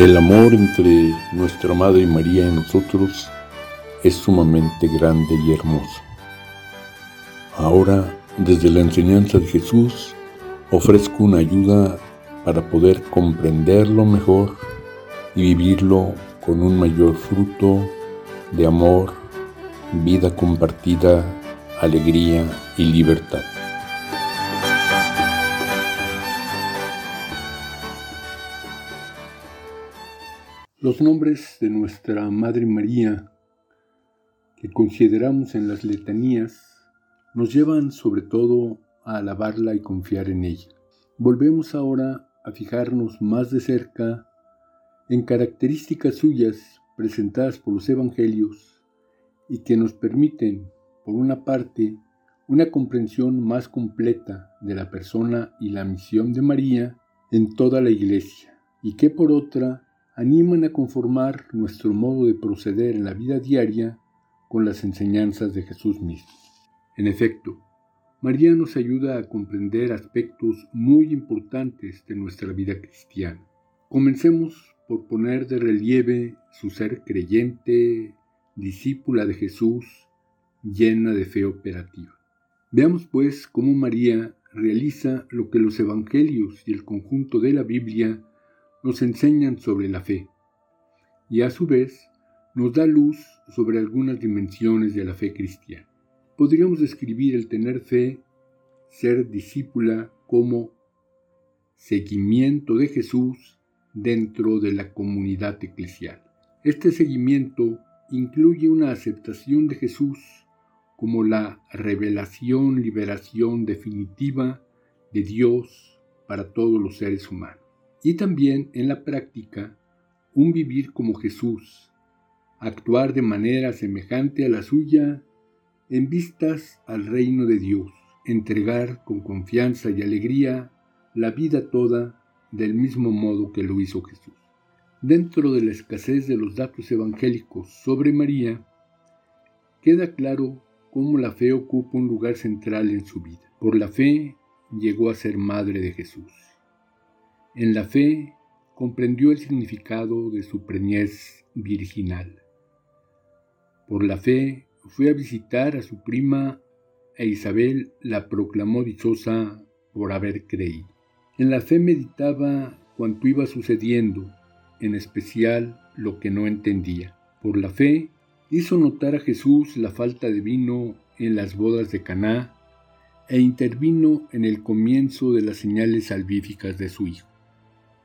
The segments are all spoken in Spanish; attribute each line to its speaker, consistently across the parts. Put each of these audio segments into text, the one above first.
Speaker 1: El amor entre nuestra Madre María y nosotros es sumamente grande y hermoso. Ahora, desde la enseñanza de Jesús, ofrezco una ayuda para poder comprenderlo mejor y vivirlo con un mayor fruto de amor, vida compartida, alegría y libertad. Los nombres de nuestra Madre María que consideramos en las letanías nos llevan sobre todo a alabarla y confiar en ella. Volvemos ahora a fijarnos más de cerca en características suyas presentadas por los evangelios y que nos permiten, por una parte, una comprensión más completa de la persona y la misión de María en toda la Iglesia, y que por otra animan a conformar nuestro modo de proceder en la vida diaria con las enseñanzas de Jesús mismo. En efecto, María nos ayuda a comprender aspectos muy importantes de nuestra vida cristiana. Comencemos por poner de relieve su ser creyente, discípula de Jesús, llena de fe operativa. Veamos pues cómo María realiza lo que los evangelios y el conjunto de la Biblia nos enseñan sobre la fe y a su vez nos da luz sobre algunas dimensiones de la fe cristiana. Podríamos describir el tener fe, ser discípula, como seguimiento de Jesús dentro de la comunidad eclesial. Este seguimiento incluye una aceptación de Jesús como la revelación, liberación definitiva de Dios para todos los seres humanos y también en la práctica un vivir como Jesús, actuar de manera semejante a la suya en vistas al reino de Dios, entregar con confianza y alegría la vida toda del mismo modo que lo hizo Jesús. Dentro de la escasez de los datos evangélicos sobre María, queda claro cómo la fe ocupa un lugar central en su vida. Por la fe llegó a ser madre de Jesús. En la fe comprendió el significado de su preñez virginal. Por la fe fue a visitar a su prima e Isabel la proclamó dichosa por haber creído. En la fe meditaba cuanto iba sucediendo, en especial lo que no entendía. Por la fe hizo notar a Jesús la falta de vino en las bodas de Caná e intervino en el comienzo de las señales salvíficas de su hijo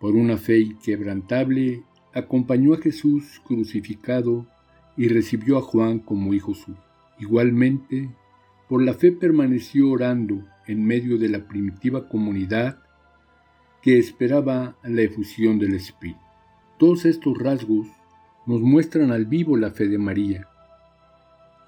Speaker 1: por una fe inquebrantable, acompañó a Jesús crucificado y recibió a Juan como hijo suyo. Igualmente, por la fe permaneció orando en medio de la primitiva comunidad que esperaba la efusión del Espíritu. Todos estos rasgos nos muestran al vivo la fe de María,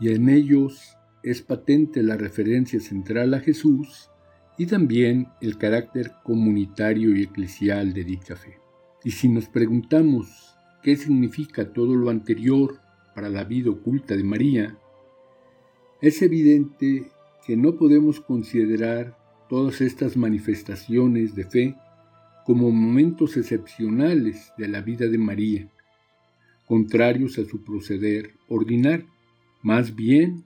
Speaker 1: y en ellos es patente la referencia central a Jesús y también el carácter comunitario y eclesial de dicha fe. Y si nos preguntamos qué significa todo lo anterior para la vida oculta de María, es evidente que no podemos considerar todas estas manifestaciones de fe como momentos excepcionales de la vida de María, contrarios a su proceder ordinario. Más bien,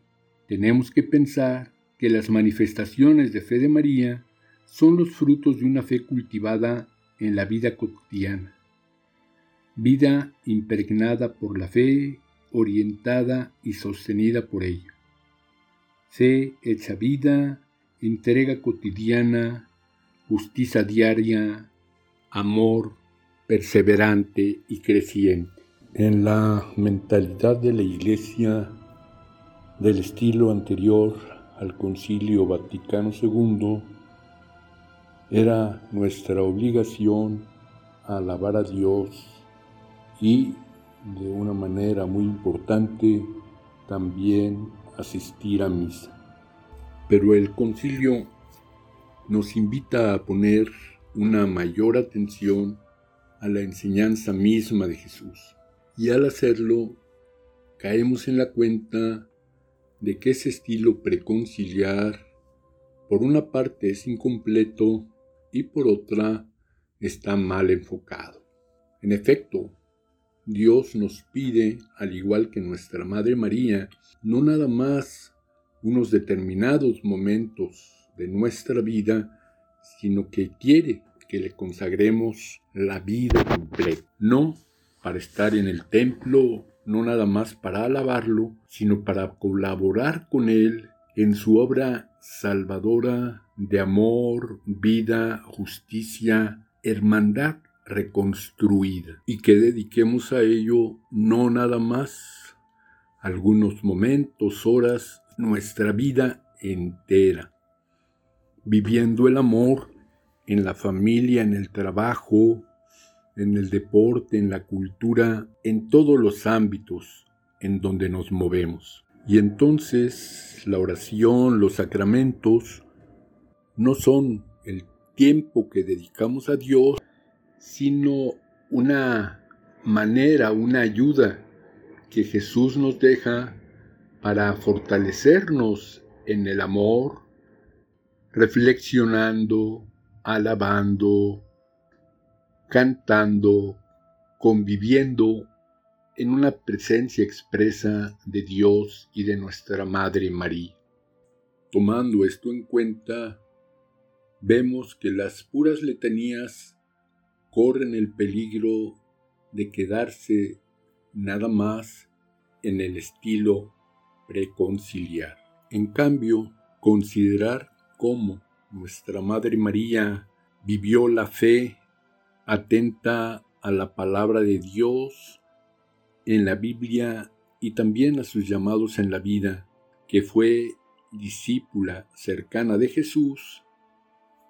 Speaker 1: tenemos que pensar que las manifestaciones de fe de María son los frutos de una fe cultivada en la vida cotidiana, vida impregnada por la fe, orientada y sostenida por ella. Fe hecha vida, entrega cotidiana, justicia diaria, amor perseverante y creciente. En la mentalidad de la Iglesia del estilo anterior al Concilio Vaticano II, era nuestra obligación alabar a Dios y de una manera muy importante también asistir a misa. Pero el concilio nos invita a poner una mayor atención a la enseñanza misma de Jesús. Y al hacerlo, caemos en la cuenta de que ese estilo preconciliar por una parte es incompleto y por otra está mal enfocado. En efecto, Dios nos pide, al igual que nuestra Madre María, no nada más unos determinados momentos de nuestra vida, sino que quiere que le consagremos la vida completa, no para estar en el templo, no nada más para alabarlo, sino para colaborar con él en su obra salvadora de amor, vida, justicia, hermandad reconstruida. Y que dediquemos a ello no nada más algunos momentos, horas, nuestra vida entera, viviendo el amor en la familia, en el trabajo, en el deporte, en la cultura, en todos los ámbitos en donde nos movemos. Y entonces la oración, los sacramentos, no son el tiempo que dedicamos a Dios, sino una manera, una ayuda que Jesús nos deja para fortalecernos en el amor, reflexionando, alabando, cantando, conviviendo en una presencia expresa de Dios y de nuestra Madre María. Tomando esto en cuenta, vemos que las puras letanías corren el peligro de quedarse nada más en el estilo preconciliar. En cambio, considerar cómo nuestra Madre María vivió la fe atenta a la palabra de Dios en la Biblia y también a sus llamados en la vida, que fue discípula cercana de Jesús,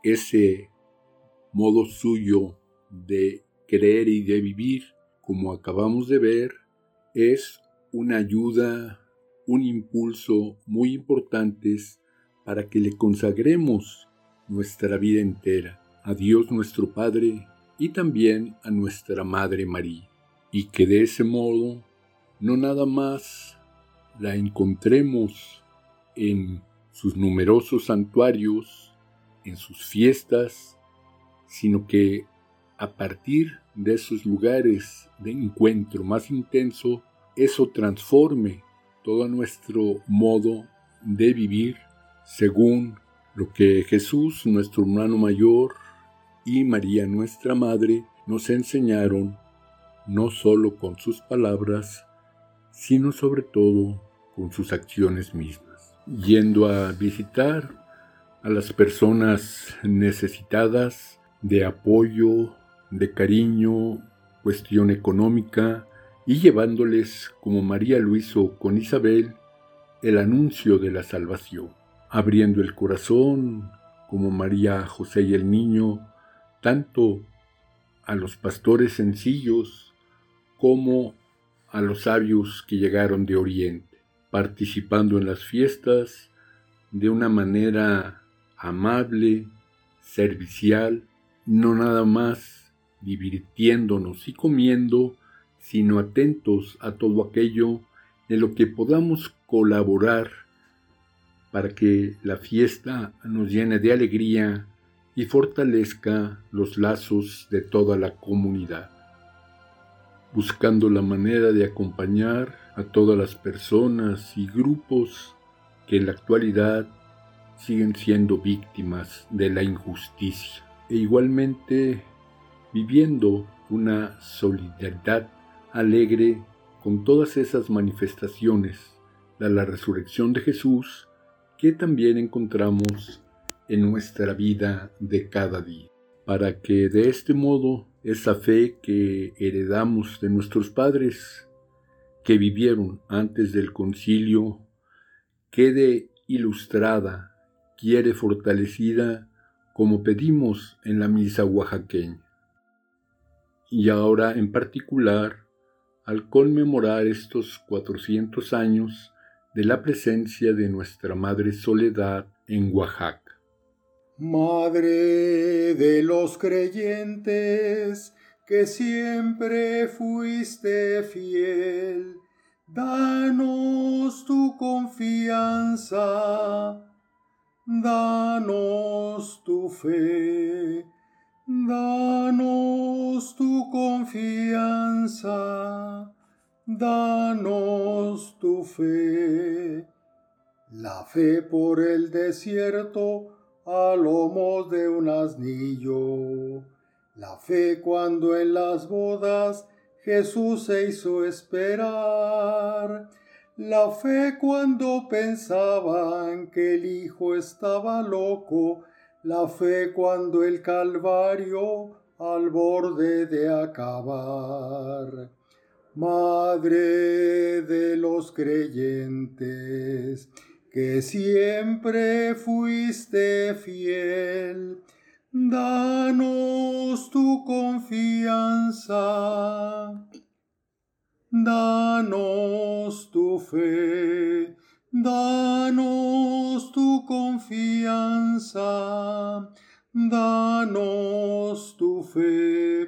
Speaker 1: ese modo suyo de creer y de vivir, como acabamos de ver, es una ayuda, un impulso muy importantes para que le consagremos nuestra vida entera a Dios nuestro Padre y también a nuestra Madre María, y que de ese modo no nada más la encontremos en sus numerosos santuarios, en sus fiestas, sino que a partir de esos lugares de encuentro más intenso, eso transforme todo nuestro modo de vivir según lo que Jesús, nuestro hermano mayor, y María, nuestra Madre, nos enseñaron, no solo con sus palabras, sino sobre todo con sus acciones mismas, yendo a visitar a las personas necesitadas de apoyo, de cariño, cuestión económica, y llevándoles, como María lo hizo con Isabel, el anuncio de la salvación, abriendo el corazón, como María, José y el niño, tanto a los pastores sencillos como a los sabios que llegaron de Oriente, participando en las fiestas de una manera amable, servicial, no nada más divirtiéndonos y comiendo, sino atentos a todo aquello en lo que podamos colaborar para que la fiesta nos llene de alegría y fortalezca los lazos de toda la comunidad, buscando la manera de acompañar a todas las personas y grupos que en la actualidad siguen siendo víctimas de la injusticia e igualmente viviendo una solidaridad alegre con todas esas manifestaciones de la resurrección de Jesús que también encontramos en nuestra vida de cada día, para que de este modo esa fe que heredamos de nuestros padres que vivieron antes del concilio quede ilustrada, quiere fortalecida como pedimos en la misa oaxaqueña y ahora en particular al conmemorar estos 400 años de la presencia de nuestra Madre Soledad en Oaxaca.
Speaker 2: Madre de los creyentes, que siempre fuiste fiel, danos tu confianza, danos tu fe, danos tu confianza, danos tu fe. La fe por el desierto a lomos de un asnillo. La fe cuando en las bodas Jesús se hizo esperar. La fe cuando pensaban que el Hijo estaba loco. La fe cuando el Calvario al borde de acabar. Madre de los creyentes, que siempre fuiste fiel, danos tu confianza, danos tu fe, danos tu confianza, danos tu fe.